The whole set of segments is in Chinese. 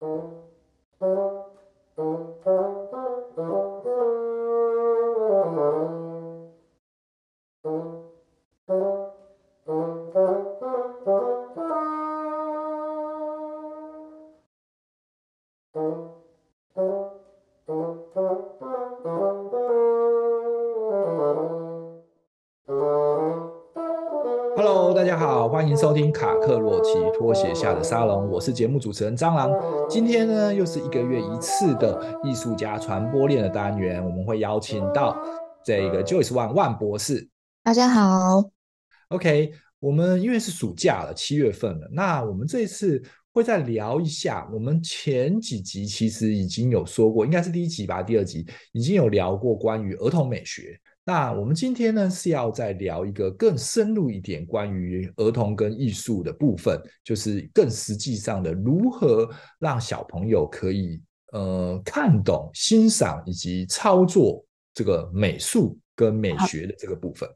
大好，欢迎收听卡克洛奇拖鞋下的沙龙，我是节目主持人蟑螂。今天呢，又是一个月一次的艺术家传播链的单元，我们会邀请到这个 Joyce 万万博士。大家好，OK，我们因为是暑假了，七月份了，那我们这一次会再聊一下，我们前几集其实已经有说过，应该是第一集吧，第二集已经有聊过关于儿童美学。那我们今天呢，是要再聊一个更深入一点关于儿童跟艺术的部分，就是更实际上的如何让小朋友可以呃看懂、欣赏以及操作这个美术跟美学的这个部分。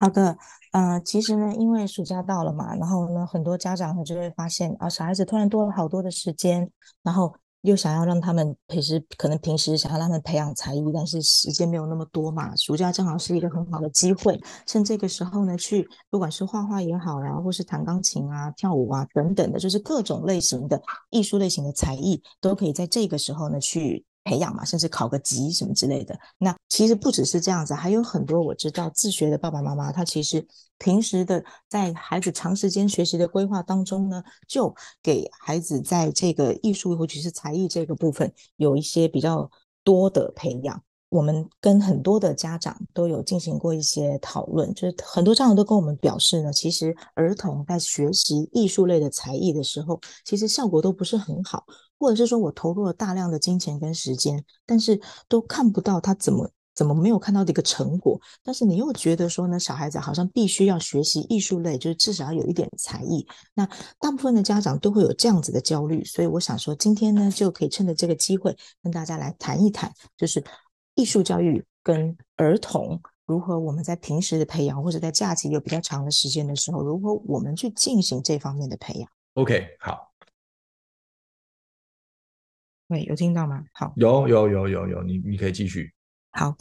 好，好的，呃，其实呢，因为暑假到了嘛，然后呢，很多家长呢就会发现啊，小孩子突然多了好多的时间，然后。又想要让他们平时可能平时想要让他们培养才艺，但是时间没有那么多嘛。暑假正好是一个很好的机会，趁这个时候呢，去不管是画画也好然后，或是弹钢琴啊、跳舞啊等等的，就是各种类型的艺术类型的才艺，都可以在这个时候呢去。培养嘛，甚至考个级什么之类的。那其实不只是这样子，还有很多我知道自学的爸爸妈妈，他其实平时的在孩子长时间学习的规划当中呢，就给孩子在这个艺术或者是才艺这个部分有一些比较多的培养。我们跟很多的家长都有进行过一些讨论，就是很多家长都跟我们表示呢，其实儿童在学习艺术类的才艺的时候，其实效果都不是很好，或者是说我投入了大量的金钱跟时间，但是都看不到他怎么怎么没有看到的一个成果。但是你又觉得说呢，小孩子好像必须要学习艺术类，就是至少要有一点才艺。那大部分的家长都会有这样子的焦虑，所以我想说，今天呢就可以趁着这个机会跟大家来谈一谈，就是。艺术教育跟儿童如何？我们在平时的培养，或者在假期有比较长的时间的时候，如何我们去进行这方面的培养？OK，好。喂，有听到吗？好，有有有有有，你你可以继续。好，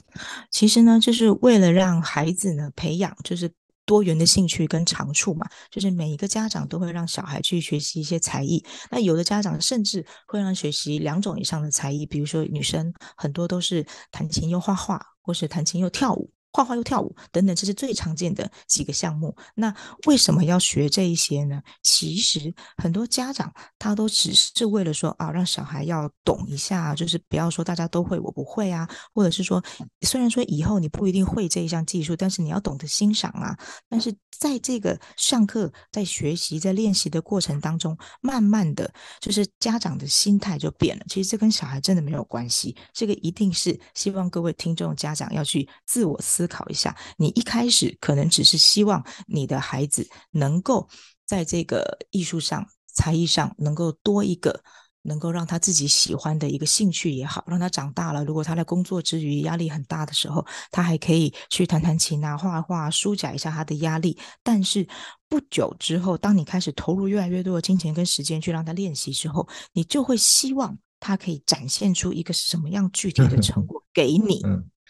其实呢，就是为了让孩子呢培养，就是。多元的兴趣跟长处嘛，就是每一个家长都会让小孩去学习一些才艺。那有的家长甚至会让学习两种以上的才艺，比如说女生很多都是弹琴又画画，或是弹琴又跳舞。画画又跳舞等等，这是最常见的几个项目。那为什么要学这一些呢？其实很多家长他都只是为了说啊，让小孩要懂一下，就是不要说大家都会，我不会啊，或者是说，虽然说以后你不一定会这一项技术，但是你要懂得欣赏啊。但是在这个上课、在学习、在练习的过程当中，慢慢的就是家长的心态就变了。其实这跟小孩真的没有关系，这个一定是希望各位听众家长要去自我思考一下，你一开始可能只是希望你的孩子能够在这个艺术上、才艺上能够多一个能够让他自己喜欢的一个兴趣也好，让他长大了，如果他在工作之余压力很大的时候，他还可以去弹弹琴啊、画画，舒解一下他的压力。但是不久之后，当你开始投入越来越多的金钱跟时间去让他练习之后，你就会希望他可以展现出一个什么样具体的成果 给你。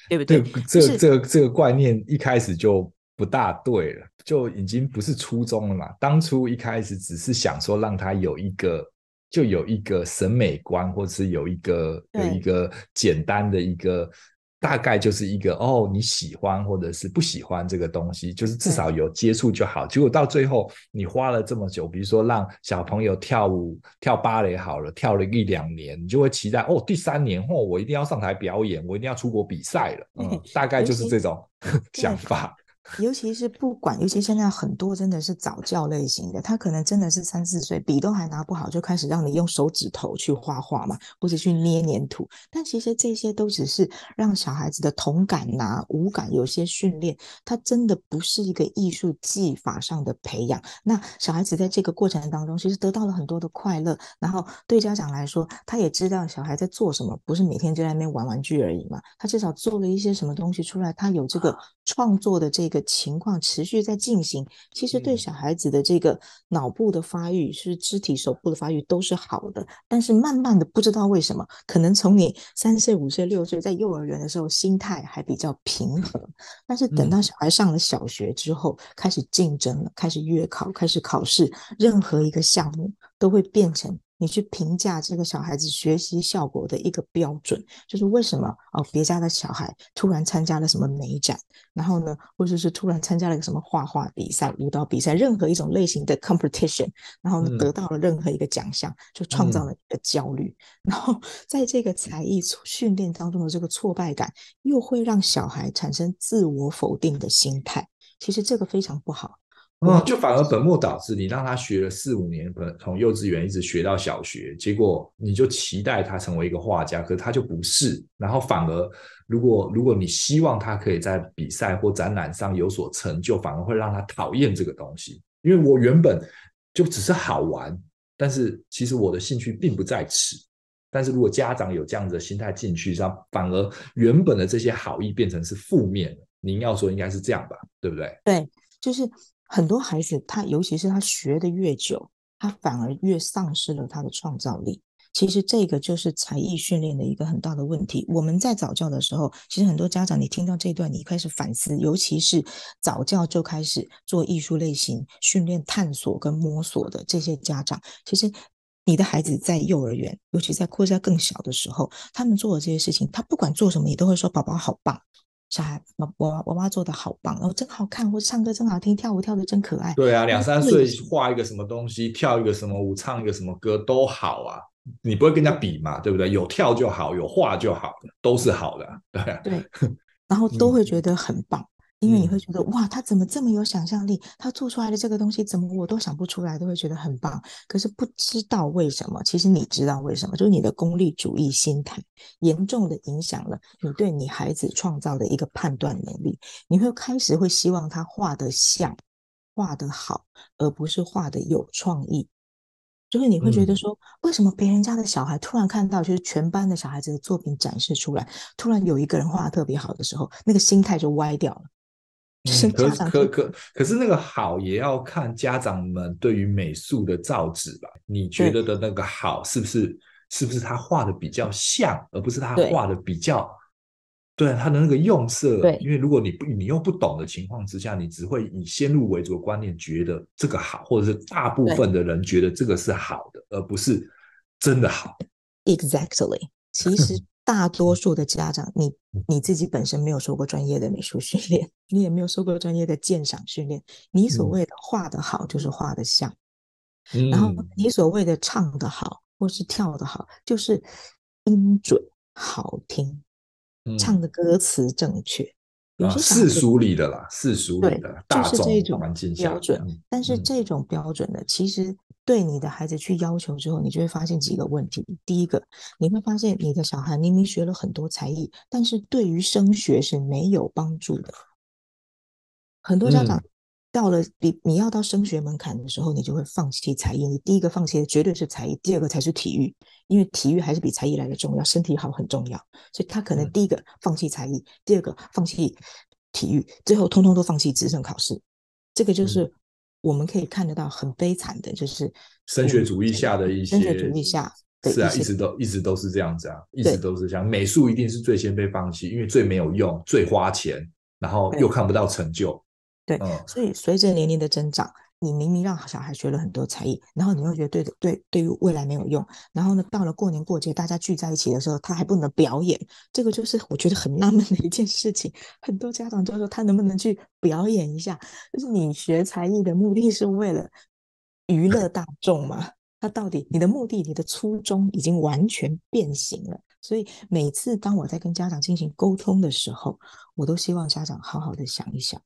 对不对？对，这个、这个这个观念一开始就不大对了，就已经不是初衷了嘛。当初一开始只是想说让他有一个，就有一个审美观，或者是有一个有一个简单的一个。大概就是一个哦，你喜欢或者是不喜欢这个东西，就是至少有接触就好。结果到最后，你花了这么久，比如说让小朋友跳舞、跳芭蕾好了，跳了一两年，你就会期待哦，第三年后、哦、我一定要上台表演，我一定要出国比赛了。嗯，大概就是这种 想法。尤其是不管，尤其现在很多真的是早教类型的，他可能真的是三四岁，笔都还拿不好，就开始让你用手指头去画画嘛，或者去捏黏土。但其实这些都只是让小孩子的同感呐、啊、五感有些训练，他真的不是一个艺术技法上的培养。那小孩子在这个过程当中，其实得到了很多的快乐。然后对家长来说，他也知道小孩在做什么，不是每天就在那边玩玩具而已嘛。他至少做了一些什么东西出来，他有这个创作的这个。个情况持续在进行，其实对小孩子的这个脑部的发育，是肢体手部的发育都是好的。但是慢慢的，不知道为什么，可能从你三岁、五岁、六岁在幼儿园的时候，心态还比较平和，但是等到小孩上了小学之后，开始竞争了，开始月考，开始考试，任何一个项目都会变成。你去评价这个小孩子学习效果的一个标准，就是为什么哦？别家的小孩突然参加了什么美展，然后呢，或者是突然参加了一个什么画画比赛、舞蹈比赛，任何一种类型的 competition，然后呢，得到了任何一个奖项，就创造了一个焦虑。然后在这个才艺训练当中的这个挫败感，又会让小孩产生自我否定的心态。其实这个非常不好。嗯，就反而本末倒置。你让他学了四五年，可能从幼稚园一直学到小学，结果你就期待他成为一个画家，可是他就不是。然后反而，如果如果你希望他可以在比赛或展览上有所成就，反而会让他讨厌这个东西。因为我原本就只是好玩，但是其实我的兴趣并不在此。但是如果家长有这样子的心态进去，上反而原本的这些好意变成是负面的。您要说应该是这样吧？对不对？对，就是。很多孩子，他尤其是他学的越久，他反而越丧失了他的创造力。其实这个就是才艺训练的一个很大的问题。我们在早教的时候，其实很多家长，你听到这一段，你开始反思，尤其是早教就开始做艺术类型训练、探索跟摸索的这些家长，其实你的孩子在幼儿园，尤其在扩在更小的时候，他们做的这些事情，他不管做什么，你都会说：“宝宝好棒。”小孩，我我我妈做的好棒，然后真好看，或者唱歌真好听，跳舞跳的真可爱。对啊，两三岁画一个什么东西，跳一个什么舞，唱一个什么歌都好啊。你不会跟人家比嘛，对不对？有跳就好，有画就好，都是好的。对啊，对，然后 都会觉得很棒。嗯因为你会觉得哇，他怎么这么有想象力？他做出来的这个东西怎么我都想不出来，都会觉得很棒。可是不知道为什么，其实你知道为什么？就是你的功利主义心态严重的影响了你对你孩子创造的一个判断能力。你会开始会希望他画得像，画得好，而不是画得有创意。就是你会觉得说，为什么别人家的小孩突然看到就是全班的小孩子的作品展示出来，突然有一个人画得特别好的时候，那个心态就歪掉了。嗯、可可可可是那个好也要看家长们对于美术的造纸吧？你觉得的那个好是不是是不是他画的比较像，而不是他画的比较对，对他的那个用色？对，因为如果你不你又不懂的情况之下，你只会以先入为主的观念觉得这个好，或者是大部分的人觉得这个是好的，而不是真的好。Exactly，其实。大多数的家长，你你自己本身没有受过专业的美术训练，你也没有受过专业的鉴赏训练。你所谓的画得好，就是画得像；嗯、然后你所谓的唱得好，或是跳得好，就是音准好听，嗯、唱的歌词正确。啊，世俗里的啦，世俗里的大众就是这种环境标准。嗯、但是这种标准呢，其实对你的孩子去要求之后，你就会发现几个问题。第一个，你会发现你的小孩明明学了很多才艺，但是对于升学是没有帮助的。很多家长。嗯到了比你要到升学门槛的时候，你就会放弃才艺。你第一个放弃的绝对是才艺，第二个才是体育，因为体育还是比才艺来的重要，身体好很重要。所以他可能第一个放弃才艺，第二个放弃体育，最后通通都放弃直升考试。这个就是我们可以看得到很悲惨的，就是升学主义下的一些升学主义下是啊，一直都一直都是这样子啊，一直都是这样。美术一定是最先被放弃，因为最没有用，最花钱，然后又看不到成就。对，所以随着年龄的增长，你明明让小孩学了很多才艺，然后你又觉得对对，对于未来没有用，然后呢，到了过年过节大家聚在一起的时候，他还不能表演，这个就是我觉得很纳闷的一件事情。很多家长都说他能不能去表演一下？就是你学才艺的目的是为了娱乐大众吗？他到底你的目的、你的初衷已经完全变形了。所以每次当我在跟家长进行沟通的时候，我都希望家长好好的想一想。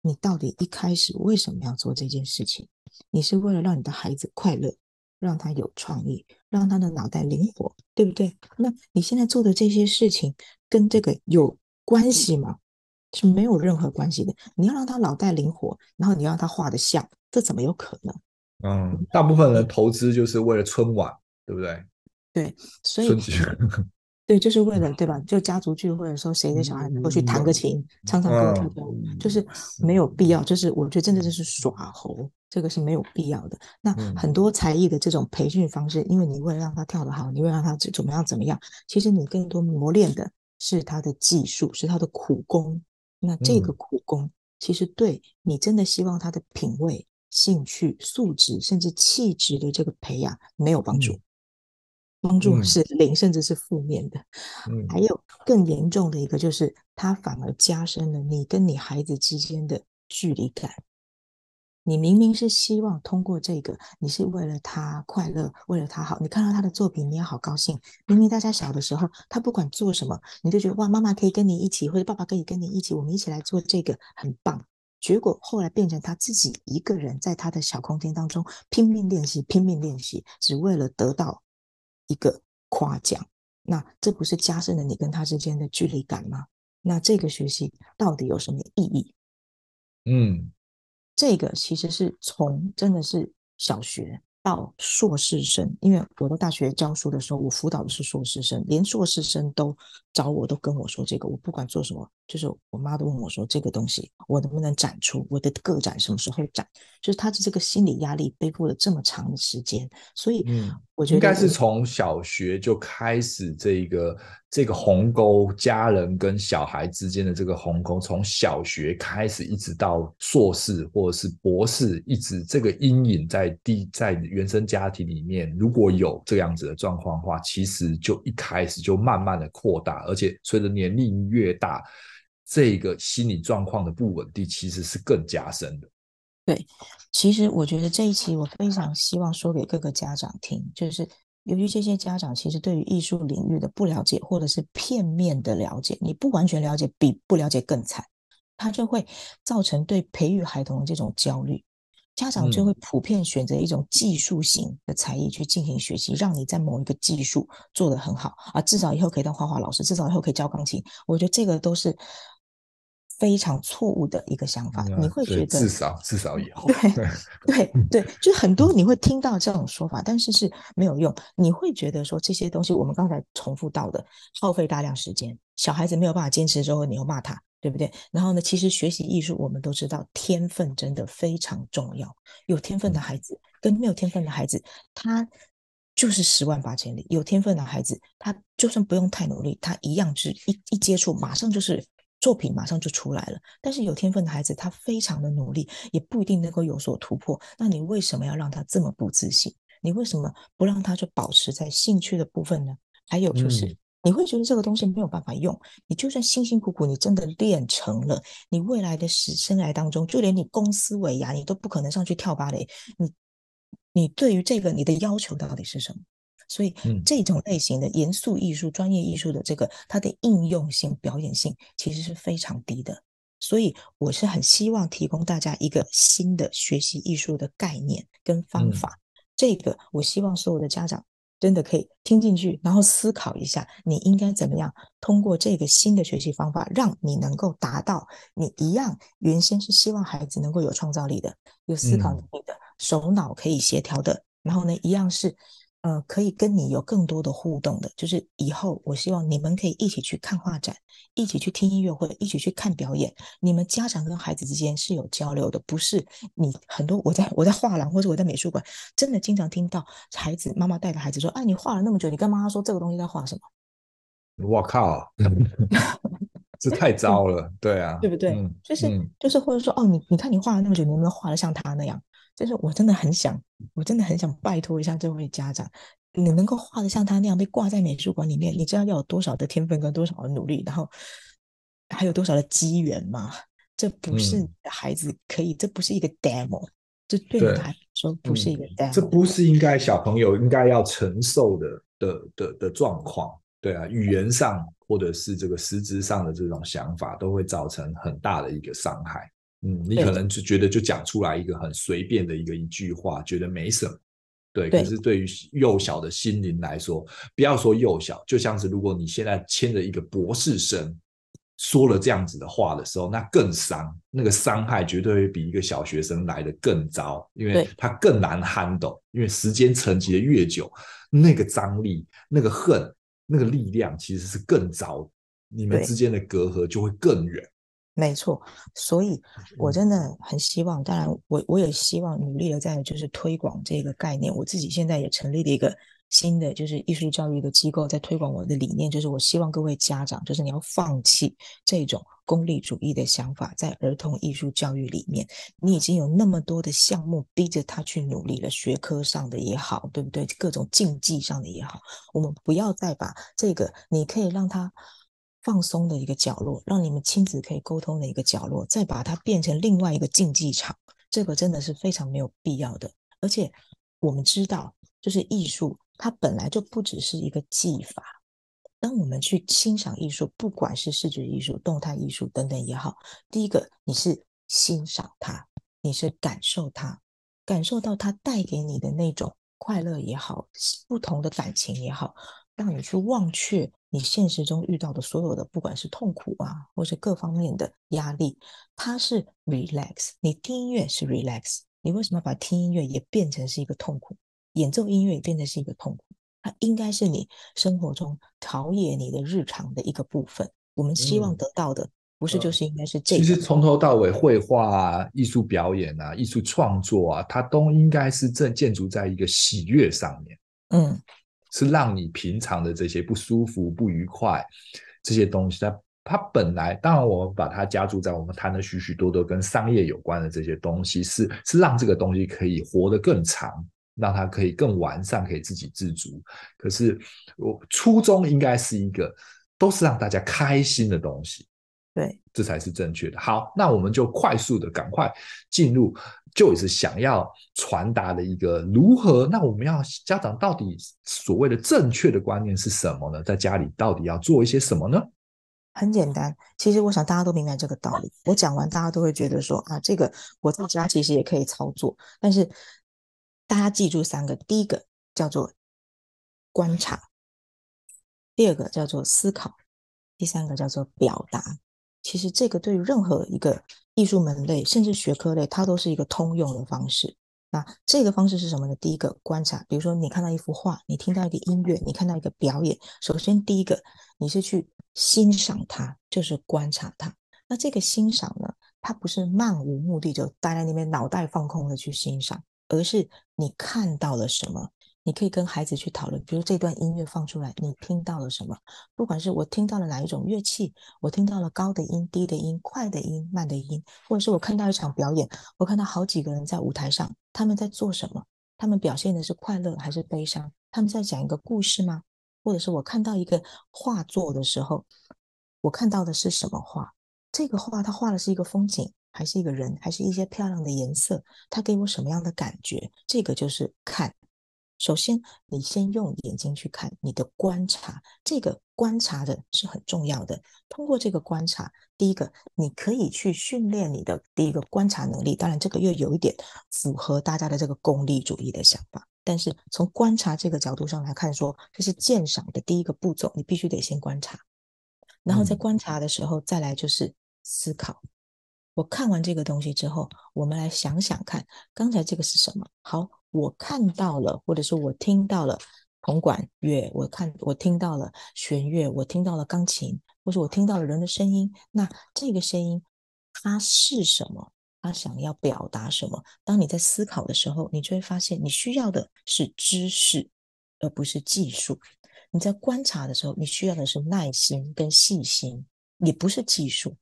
你到底一开始为什么要做这件事情？你是为了让你的孩子快乐，让他有创意，让他的脑袋灵活，对不对？那你现在做的这些事情跟这个有关系吗？是没有任何关系的。你要让他脑袋灵活，然后你要让他画得像，这怎么有可能？嗯，大部分人投资就是为了春晚，对不对？对，所以。对，就是为了对吧？就家族聚会的时候，谁的小孩能够去弹个琴、唱唱歌、跳跳舞，就是没有必要。就是我觉得真的就是耍猴，这个是没有必要的。那很多才艺的这种培训方式，因为你为了让他跳得好，你为了让他怎么样怎么样，其实你更多磨练的是他的技术，是他的苦功。那这个苦功，其实对你真的希望他的品味、兴趣、素质，甚至气质的这个培养没有帮助。帮助是零，甚至是负面的。嗯，还有更严重的一个，就是它反而加深了你跟你孩子之间的距离感。你明明是希望通过这个，你是为了他快乐，为了他好。你看到他的作品，你也好高兴。明明大家小的时候，他不管做什么，你就觉得哇，妈妈可以跟你一起，或者爸爸可以跟你一起，我们一起来做这个，很棒。结果后来变成他自己一个人在他的小空间当中拼命练习，拼命练习，只为了得到。一个夸奖，那这不是加深了你跟他之间的距离感吗？那这个学习到底有什么意义？嗯，这个其实是从真的是小学。到硕士生，因为我在大学教书的时候，我辅导的是硕士生，连硕士生都找我，都跟我说这个，我不管做什么，就是我妈都问我说这个东西我能不能展出，我的个展什么时候展，就是他的这个心理压力背负了这么长的时间，所以我觉得、嗯、应该是从小学就开始这个这个鸿沟，家人跟小孩之间的这个鸿沟，从小学开始一直到硕士或者是博士，一直这个阴影在地在。原生家庭里面如果有这样子的状况的话，其实就一开始就慢慢的扩大，而且随着年龄越大，这个心理状况的不稳定其实是更加深的。对，其实我觉得这一期我非常希望说给各个家长听，就是由于这些家长其实对于艺术领域的不了解，或者是片面的了解，你不完全了解比不了解更惨，他就会造成对培育孩童的这种焦虑。家长就会普遍选择一种技术型的才艺去进行学习，让你在某一个技术做得很好啊，至少以后可以当画画老师，至少以后可以教钢琴。我觉得这个都是非常错误的一个想法。你会觉得至少至少以后对对对，就很多你会听到这种说法，但是是没有用。你会觉得说这些东西，我们刚才重复到的，耗费大量时间，小孩子没有办法坚持之后，你又骂他。对不对？然后呢，其实学习艺术，我们都知道天分真的非常重要。有天分的孩子跟没有天分的孩子，他就是十万八千里。有天分的孩子，他就算不用太努力，他一样是一一接触，马上就是作品，马上就出来了。但是有天分的孩子，他非常的努力，也不一定能够有所突破。那你为什么要让他这么不自信？你为什么不让他就保持在兴趣的部分呢？还有就是。嗯你会觉得这个东西没有办法用，你就算辛辛苦苦，你真的练成了，你未来的时生涯当中，就连你公司尾牙，你都不可能上去跳芭蕾。你，你对于这个你的要求到底是什么？所以这种类型的严肃艺术、专业艺术的这个它的应用性、表演性其实是非常低的。所以我是很希望提供大家一个新的学习艺术的概念跟方法。这个我希望所有的家长。真的可以听进去，然后思考一下，你应该怎么样通过这个新的学习方法，让你能够达到你一样原先是希望孩子能够有创造力的、有思考能力的、嗯、手脑可以协调的，然后呢，一样是。呃，可以跟你有更多的互动的，就是以后我希望你们可以一起去看画展，一起去听音乐会，一起去看表演。你们家长跟孩子之间是有交流的，不是你很多我在我在画廊或者我在美术馆，真的经常听到孩子妈妈带着孩子说：“哎，你画了那么久，你跟妈妈说这个东西在画什么？”我靠，这太糟了，对啊，对不对？嗯、就是、嗯、就是或者说哦，你你看你画了那么久，你能不能画得像他那样？就是我真的很想，我真的很想拜托一下这位家长，你能够画的像他那样被挂在美术馆里面，你知道要有多少的天分跟多少的努力，然后还有多少的机缘吗？这不是孩子可以，嗯、这不是一个 demo，这对你来说不是一个 demo，、嗯、这不是应该小朋友应该要承受的的的的状况。对啊，语言上或者是这个实质上的这种想法，都会造成很大的一个伤害。嗯，你可能就觉得就讲出来一个很随便的一个一句话，觉得没什么，对。可是对于幼小的心灵来说，不要说幼小，就像是如果你现在牵着一个博士生说了这样子的话的时候，那更伤，那个伤害绝对会比一个小学生来的更糟，因为他更难 handle，因为时间沉积的越久，那个张力、那个恨那个力量其实是更糟，你们之间的隔阂就会更远。没错，所以我真的很希望，当然我我也希望努力的在就是推广这个概念。我自己现在也成立了一个新的就是艺术教育的机构，在推广我的理念，就是我希望各位家长，就是你要放弃这种功利主义的想法，在儿童艺术教育里面，你已经有那么多的项目逼着他去努力了，学科上的也好，对不对？各种竞技上的也好，我们不要再把这个，你可以让他。放松的一个角落，让你们亲子可以沟通的一个角落，再把它变成另外一个竞技场，这个真的是非常没有必要的。而且我们知道，就是艺术它本来就不只是一个技法。当我们去欣赏艺术，不管是视觉艺术、动态艺术等等也好，第一个你是欣赏它，你是感受它，感受到它带给你的那种快乐也好，不同的感情也好，让你去忘却。你现实中遇到的所有的，不管是痛苦啊，或是各方面的压力，它是 relax。你听音乐是 relax，你为什么把听音乐也变成是一个痛苦？演奏音乐也变成是一个痛苦？它应该是你生活中陶冶你的日常的一个部分。我们希望得到的，嗯、不是就是应该是这个？其实从头到尾，绘画啊、艺术表演啊、艺术创作啊，它都应该是正建筑在一个喜悦上面。嗯。是让你平常的这些不舒服、不愉快这些东西，它它本来当然我们把它加注在我们谈的许许多多跟商业有关的这些东西，是是让这个东西可以活得更长，让它可以更完善，可以自给自足。可是我初衷应该是一个，都是让大家开心的东西。对，这才是正确的。好，那我们就快速的赶快进入，就是想要传达的一个如何？那我们要家长到底所谓的正确的观念是什么呢？在家里到底要做一些什么呢？很简单，其实我想大家都明白这个道理。我讲完，大家都会觉得说啊，这个我在家其实也可以操作。但是大家记住三个：第一个叫做观察，第二个叫做思考，第三个叫做表达。其实这个对于任何一个艺术门类，甚至学科类，它都是一个通用的方式。那这个方式是什么呢？第一个观察，比如说你看到一幅画，你听到一个音乐，你看到一个表演。首先，第一个你是去欣赏它，就是观察它。那这个欣赏呢，它不是漫无目的就待在那边脑袋放空的去欣赏，而是你看到了什么。你可以跟孩子去讨论，比如这段音乐放出来，你听到了什么？不管是我听到了哪一种乐器，我听到了高的音、低的音、快的音、慢的音，或者是我看到一场表演，我看到好几个人在舞台上，他们在做什么？他们表现的是快乐还是悲伤？他们在讲一个故事吗？或者是我看到一个画作的时候，我看到的是什么画？这个画它画的是一个风景，还是一个人，还是一些漂亮的颜色？它给我什么样的感觉？这个就是看。首先，你先用眼睛去看，你的观察，这个观察的是很重要的。通过这个观察，第一个，你可以去训练你的第一个观察能力。当然，这个又有一点符合大家的这个功利主义的想法。但是从观察这个角度上来看说，说这是鉴赏的第一个步骤，你必须得先观察。然后在观察的时候，再来就是思考。我看完这个东西之后，我们来想想看，刚才这个是什么？好。我看到了，或者是我听到了铜管乐，我看我听到了弦乐，我听到了钢琴，或者我听到了人的声音。那这个声音它是什么？它想要表达什么？当你在思考的时候，你就会发现你需要的是知识，而不是技术。你在观察的时候，你需要的是耐心跟细心，也不是技术。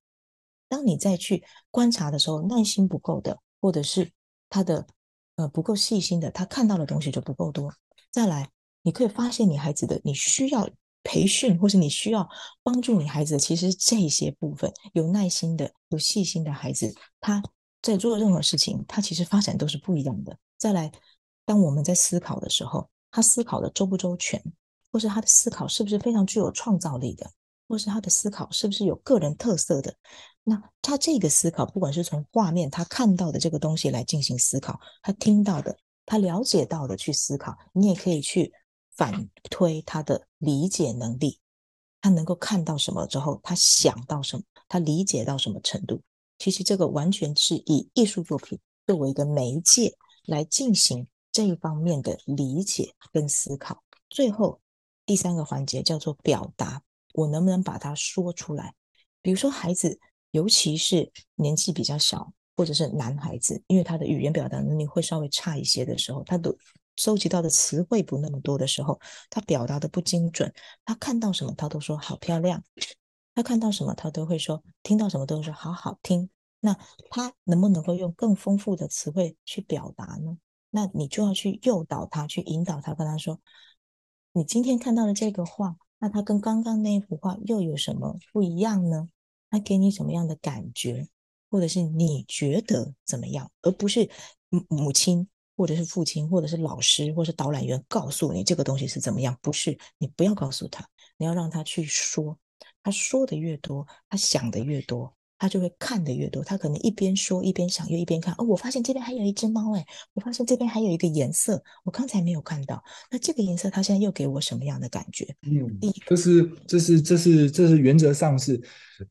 当你再去观察的时候，耐心不够的，或者是他的。呃，不够细心的，他看到的东西就不够多。再来，你可以发现你孩子的，你需要培训，或是你需要帮助你孩子，其实这些部分有耐心的、有细心的孩子，他在做任何事情，他其实发展都是不一样的。再来，当我们在思考的时候，他思考的周不周全，或是他的思考是不是非常具有创造力的，或是他的思考是不是有个人特色的。那他这个思考，不管是从画面他看到的这个东西来进行思考，他听到的，他了解到的去思考，你也可以去反推他的理解能力，他能够看到什么之后，他想到什么，他理解到什么程度。其实这个完全是以艺术作品作为一个媒介来进行这一方面的理解跟思考。最后，第三个环节叫做表达，我能不能把它说出来？比如说孩子，尤其是年纪比较小，或者是男孩子，因为他的语言表达能力会稍微差一些的时候，他的收集到的词汇不那么多的时候，他表达的不精准，他看到什么他都说好漂亮，他看到什么他都会说，听到什么都说好好听。那他能不能够用更丰富的词汇去表达呢？那你就要去诱导他，去引导他，跟他说：“你今天看到的这个画，那它跟刚刚那一幅画又有什么不一样呢？他给你什么样的感觉，或者是你觉得怎么样？而不是母母亲，或者是父亲，或者是老师，或者是导览员告诉你这个东西是怎么样？不是，你不要告诉他，你要让他去说。他说的越多，他想的越多。”他就会看得越多，他可能一边说一边想，又一边看。哦，我发现这边还有一只猫，哎，我发现这边还有一个颜色，我刚才没有看到。那这个颜色，它现在又给我什么样的感觉？嗯，就是这是这是这是原则上是，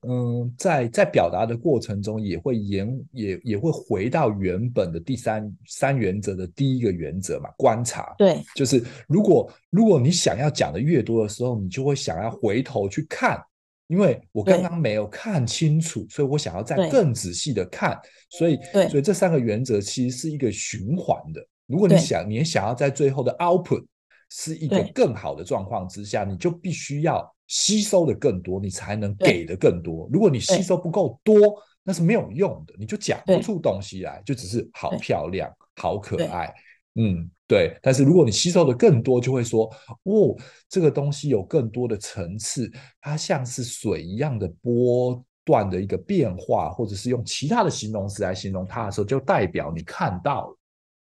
嗯，在在表达的过程中，也会延也也会回到原本的第三三原则的第一个原则嘛，观察。对，就是如果如果你想要讲的越多的时候，你就会想要回头去看。因为我刚刚没有看清楚，所以我想要再更仔细的看，所以，所以这三个原则其实是一个循环的。如果你想，你想要在最后的 output 是一个更好的状况之下，你就必须要吸收的更多，你才能给的更多。如果你吸收不够多，那是没有用的，你就讲不出东西来，就只是好漂亮、好可爱。嗯，对。但是如果你吸收的更多，就会说，哦，这个东西有更多的层次，它像是水一样的波段的一个变化，或者是用其他的形容词来形容它的时候，就代表你看到了。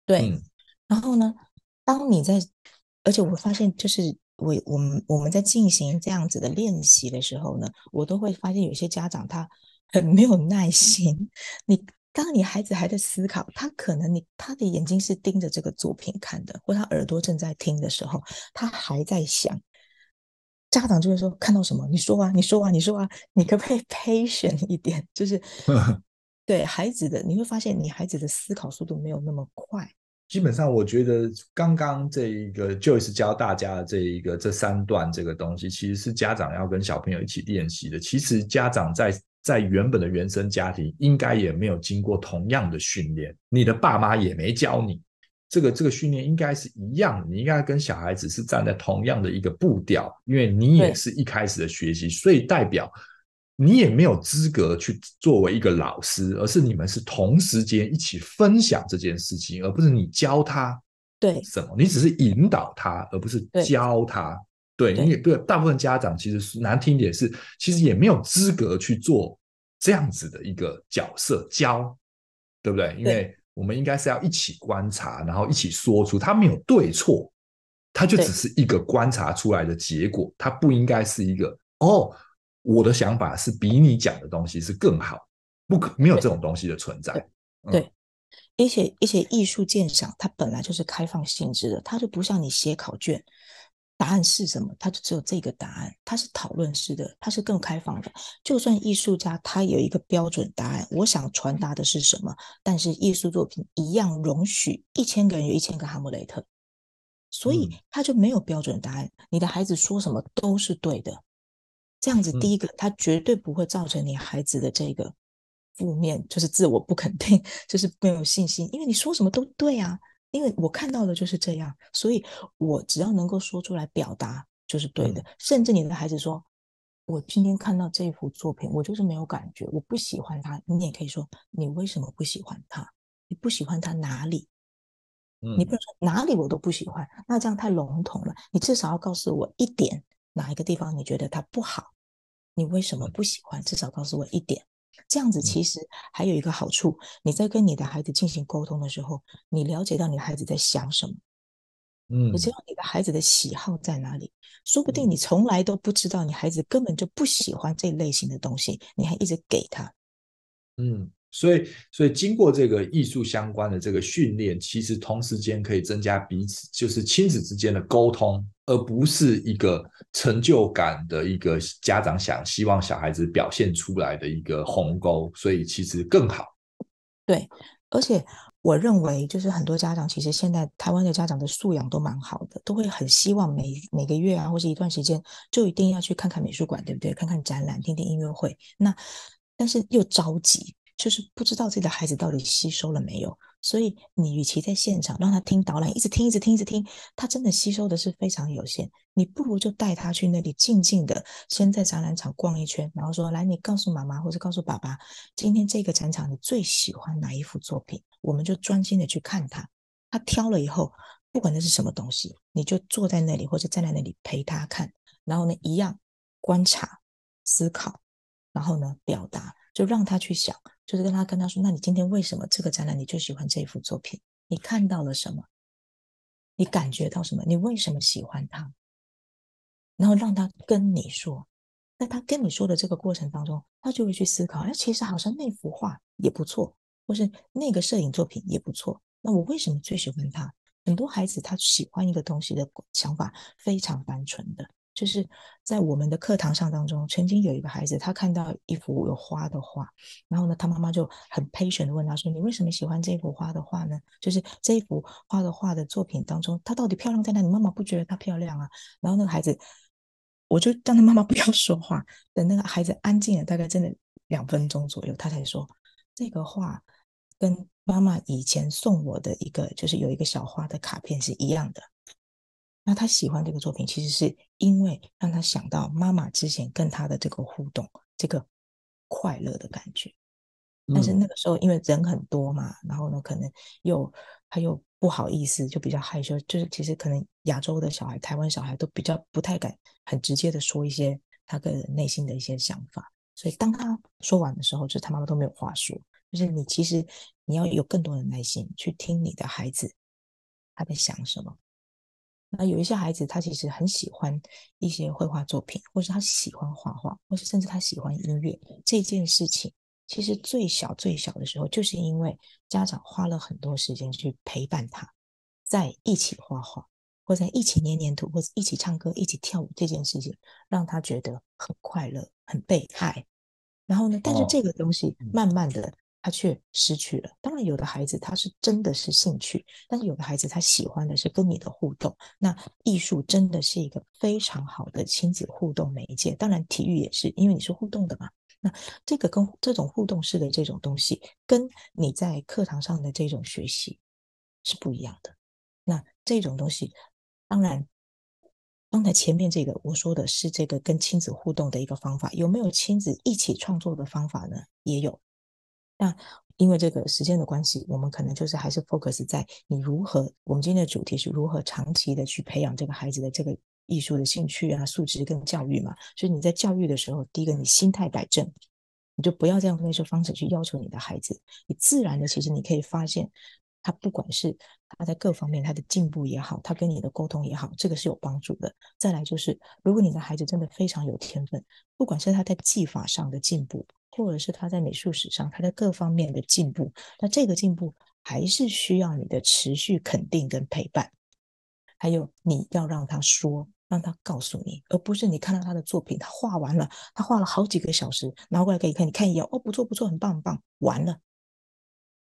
对。嗯、然后呢，当你在，而且我发现，就是我我们我们在进行这样子的练习的时候呢，我都会发现有些家长他很没有耐心，你。当你孩子还在思考，他可能你他的眼睛是盯着这个作品看的，或他耳朵正在听的时候，他还在想。家长就会说：“看到什么？你说啊，你说啊，你说啊，你可不可以 patient 一点？就是 对孩子的，你会发现你孩子的思考速度没有那么快。基本上，我觉得刚刚这一个 Joyce 教大家的这一个这三段这个东西，其实是家长要跟小朋友一起练习的。其实家长在。在原本的原生家庭，应该也没有经过同样的训练，你的爸妈也没教你，这个这个训练应该是一样的，你应该跟小孩子是站在同样的一个步调，因为你也是一开始的学习，所以代表你也没有资格去作为一个老师，而是你们是同时间一起分享这件事情，而不是你教他对什么，你只是引导他，而不是教他。对，你也对，大部分家长其实是难听点是，其实也没有资格去做这样子的一个角色教，对不对？因为我们应该是要一起观察，然后一起说出他没有对错，他就只是一个观察出来的结果，他不应该是一个哦，我的想法是比你讲的东西是更好，不可没有这种东西的存在。对，一些一些艺术鉴赏它本来就是开放性质的，它就不像你写考卷。答案是什么？它就只有这个答案，它是讨论式的，它是更开放的。就算艺术家他有一个标准答案，我想传达的是什么，但是艺术作品一样容许一千个人有一千个哈姆雷特，所以他就没有标准答案。嗯、你的孩子说什么都是对的，这样子，第一个，他绝对不会造成你孩子的这个负面，就是自我不肯定，就是没有信心，因为你说什么都对啊。因为我看到的就是这样，所以我只要能够说出来表达就是对的。甚至你的孩子说：“我今天看到这幅作品，我就是没有感觉，我不喜欢它。”你也可以说：“你为什么不喜欢它？你不喜欢它哪里？”你不能说哪里我都不喜欢，那这样太笼统了。你至少要告诉我一点，哪一个地方你觉得它不好？你为什么不喜欢？至少告诉我一点。这样子其实还有一个好处，你在跟你的孩子进行沟通的时候，你了解到你的孩子在想什么，嗯，你知道你的孩子的喜好在哪里，说不定你从来都不知道你孩子根本就不喜欢这类型的东西，你还一直给他，嗯。所以，所以经过这个艺术相关的这个训练，其实同时间可以增加彼此就是亲子之间的沟通，而不是一个成就感的一个家长想希望小孩子表现出来的一个鸿沟。所以其实更好。对，而且我认为，就是很多家长其实现在台湾的家长的素养都蛮好的，都会很希望每每个月啊，或是一段时间就一定要去看看美术馆，对不对？看看展览，听听音乐会。那但是又着急，就是不知道自己的孩子到底吸收了没有。所以你与其在现场让他听导览，一直听，一直听，一直听，他真的吸收的是非常有限。你不如就带他去那里静静的，先在展览场逛一圈，然后说：“来，你告诉妈妈或者告诉爸爸，今天这个展场你最喜欢哪一幅作品？”我们就专心的去看他。他挑了以后，不管那是什么东西，你就坐在那里或者站在那里陪他看，然后呢，一样观察、思考，然后呢，表达。就让他去想，就是跟他跟他说，那你今天为什么这个展览你就喜欢这幅作品？你看到了什么？你感觉到什么？你为什么喜欢它？然后让他跟你说，那他跟你说的这个过程当中，他就会去思考，哎，其实好像那幅画也不错，或是那个摄影作品也不错。那我为什么最喜欢它？很多孩子他喜欢一个东西的想法非常单纯的。就是在我们的课堂上当中，曾经有一个孩子，他看到一幅有花的画，然后呢，他妈妈就很 patient 的问他说：“你为什么喜欢这幅花的画呢？就是这一幅画的画的作品当中，它到底漂亮在哪里？你妈妈不觉得它漂亮啊？”然后那个孩子，我就让他妈妈不要说话，等那个孩子安静了大概真的两分钟左右，他才说：“这个画跟妈妈以前送我的一个，就是有一个小花的卡片是一样的。”那他喜欢这个作品，其实是因为让他想到妈妈之前跟他的这个互动，这个快乐的感觉。但是那个时候因为人很多嘛，然后呢，可能又他又不好意思，就比较害羞。就是其实可能亚洲的小孩、台湾小孩都比较不太敢很直接的说一些他个人内心的一些想法。所以当他说完的时候，就是他妈妈都没有话说。就是你其实你要有更多的耐心去听你的孩子他在想什么。那有一些孩子，他其实很喜欢一些绘画作品，或是他喜欢画画，或是甚至他喜欢音乐。这件事情其实最小最小的时候，就是因为家长花了很多时间去陪伴他，在一起画画，或在一起黏黏土，或者一起唱歌、一起跳舞这件事情，让他觉得很快乐、很被爱。然后呢，但是这个东西慢慢的。他却失去了。当然，有的孩子他是真的是兴趣，但是有的孩子他喜欢的是跟你的互动。那艺术真的是一个非常好的亲子互动媒介。当然，体育也是，因为你是互动的嘛。那这个跟这种互动式的这种东西，跟你在课堂上的这种学习是不一样的。那这种东西，当然，刚才前面这个我说的是这个跟亲子互动的一个方法，有没有亲子一起创作的方法呢？也有。那因为这个时间的关系，我们可能就是还是 focus 在你如何。我们今天的主题是如何长期的去培养这个孩子的这个艺术的兴趣啊、素质跟教育嘛。所以你在教育的时候，第一个你心态摆正，你就不要再用那些方式去要求你的孩子。你自然的，其实你可以发现，他不管是他在各方面他的进步也好，他跟你的沟通也好，这个是有帮助的。再来就是，如果你的孩子真的非常有天分，不管是他在技法上的进步。或者是他在美术史上，他在各方面的进步，那这个进步还是需要你的持续肯定跟陪伴，还有你要让他说，让他告诉你，而不是你看到他的作品，他画完了，他画了好几个小时，拿过来给你看，你看一眼，哦，不错不错，很棒很棒，完了，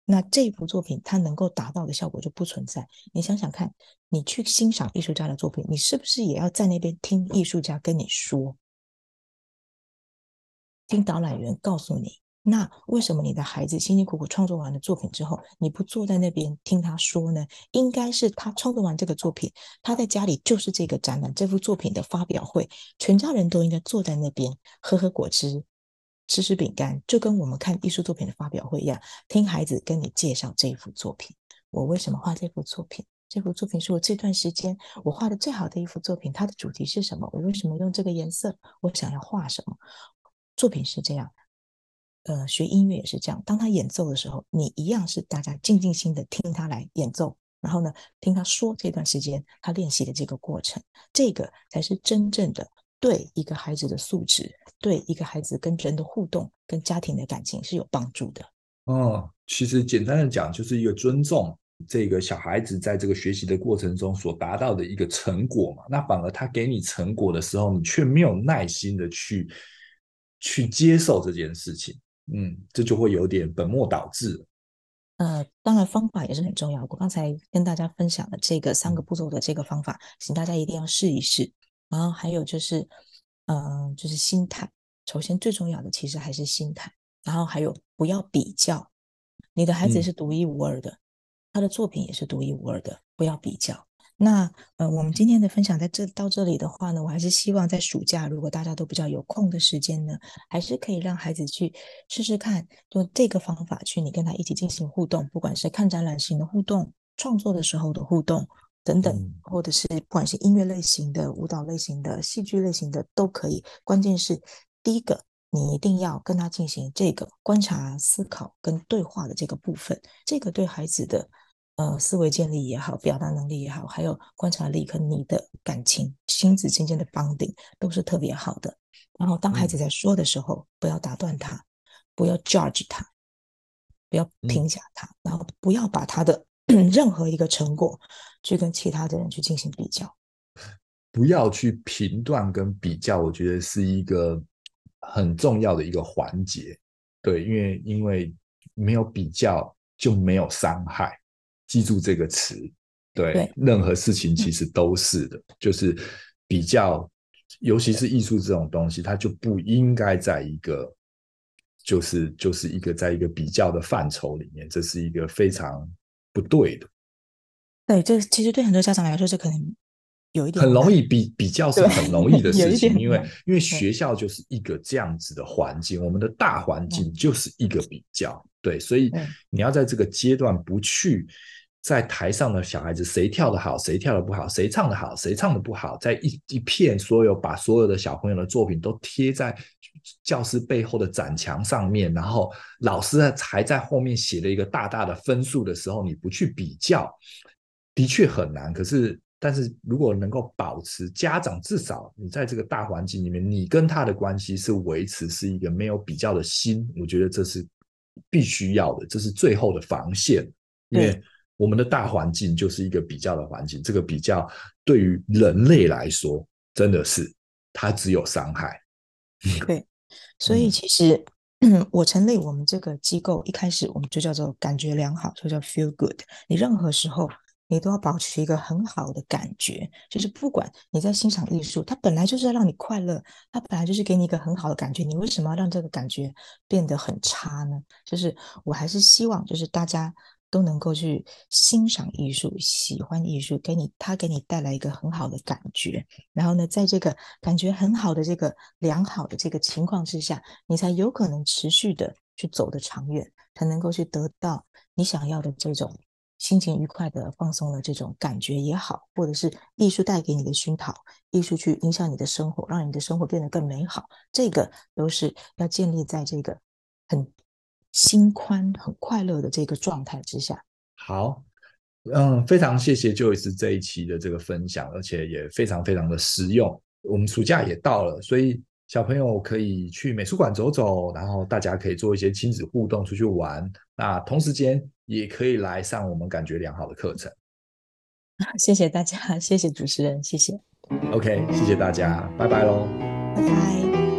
那这幅作品他能够达到的效果就不存在。你想想看，你去欣赏艺术家的作品，你是不是也要在那边听艺术家跟你说？听导览员告诉你，那为什么你的孩子辛辛苦苦创作完了作品之后，你不坐在那边听他说呢？应该是他创作完这个作品，他在家里就是这个展览这幅作品的发表会，全家人都应该坐在那边喝喝果汁，吃吃饼干，就跟我们看艺术作品的发表会一样，听孩子跟你介绍这一幅作品。我为什么画这幅作品？这幅作品是我这段时间我画的最好的一幅作品。它的主题是什么？我为什么用这个颜色？我想要画什么？作品是这样，呃，学音乐也是这样。当他演奏的时候，你一样是大家静静心的听他来演奏，然后呢，听他说这段时间他练习的这个过程，这个才是真正的对一个孩子的素质，对一个孩子跟人的互动、跟家庭的感情是有帮助的。哦，其实简单的讲，就是一个尊重这个小孩子在这个学习的过程中所达到的一个成果嘛。那反而他给你成果的时候，你却没有耐心的去。去接受这件事情，嗯，这就会有点本末倒置。呃，当然方法也是很重要。我刚才跟大家分享的这个三个步骤的这个方法，请大家一定要试一试。然后还有就是，嗯、呃，就是心态。首先最重要的其实还是心态。然后还有不要比较，你的孩子是独一无二的，嗯、他的作品也是独一无二的，不要比较。那呃，我们今天的分享在这到这里的话呢，我还是希望在暑假，如果大家都比较有空的时间呢，还是可以让孩子去试试看，用这个方法去你跟他一起进行互动，不管是看展览型的互动、创作的时候的互动等等，嗯、或者是不管是音乐类型的、舞蹈类型的、戏剧类型的都可以。关键是第一个，你一定要跟他进行这个观察、思考跟对话的这个部分，这个对孩子的。呃，思维建立也好，表达能力也好，还有观察力和你的感情、亲子之间的 bonding 都是特别好的。然后，当孩子在说的时候，嗯、不要打断他，不要 judge 他，不要评价他，嗯、然后不要把他的 任何一个成果去跟其他的人去进行比较，不要去评断跟比较，我觉得是一个很重要的一个环节。对，因为因为没有比较就没有伤害。记住这个词，对，对任何事情其实都是的，嗯、就是比较，尤其是艺术这种东西，它就不应该在一个，就是就是一个在一个比较的范畴里面，这是一个非常不对的。对，这其实对很多家长来说，这可能有一点很容易比比较是很容易的事情，因为因为学校就是一个这样子的环境，我们的大环境就是一个比较，对，所以你要在这个阶段不去。在台上的小孩子，谁跳得好，谁跳得不好，谁唱得好，谁唱得不好，在一一片所有把所有的小朋友的作品都贴在教室背后的展墙上面，然后老师还在后面写了一个大大的分数的时候，你不去比较，的确很难。可是，但是如果能够保持家长至少你在这个大环境里面，你跟他的关系是维持是一个没有比较的心，我觉得这是必须要的，这是最后的防线，因为。我们的大环境就是一个比较的环境，这个比较对于人类来说，真的是它只有伤害。对，所以其实、嗯、我成立我们这个机构，一开始我们就叫做感觉良好，就叫 feel good。你任何时候你都要保持一个很好的感觉，就是不管你在欣赏艺术，它本来就是要让你快乐，它本来就是给你一个很好的感觉，你为什么要让这个感觉变得很差呢？就是我还是希望，就是大家。都能够去欣赏艺术，喜欢艺术，给你他给你带来一个很好的感觉。然后呢，在这个感觉很好的这个良好的这个情况之下，你才有可能持续的去走得长远，才能够去得到你想要的这种心情愉快的放松的这种感觉也好，或者是艺术带给你的熏陶，艺术去影响你的生活，让你的生活变得更美好。这个都是要建立在这个很。心宽很快乐的这个状态之下，好，嗯，非常谢谢 Joyce 这一期的这个分享，而且也非常非常的实用。我们暑假也到了，所以小朋友可以去美术馆走走，然后大家可以做一些亲子互动，出去玩。那同时间也可以来上我们感觉良好的课程。谢谢大家，谢谢主持人，谢谢。OK，谢谢大家，拜拜喽，拜拜。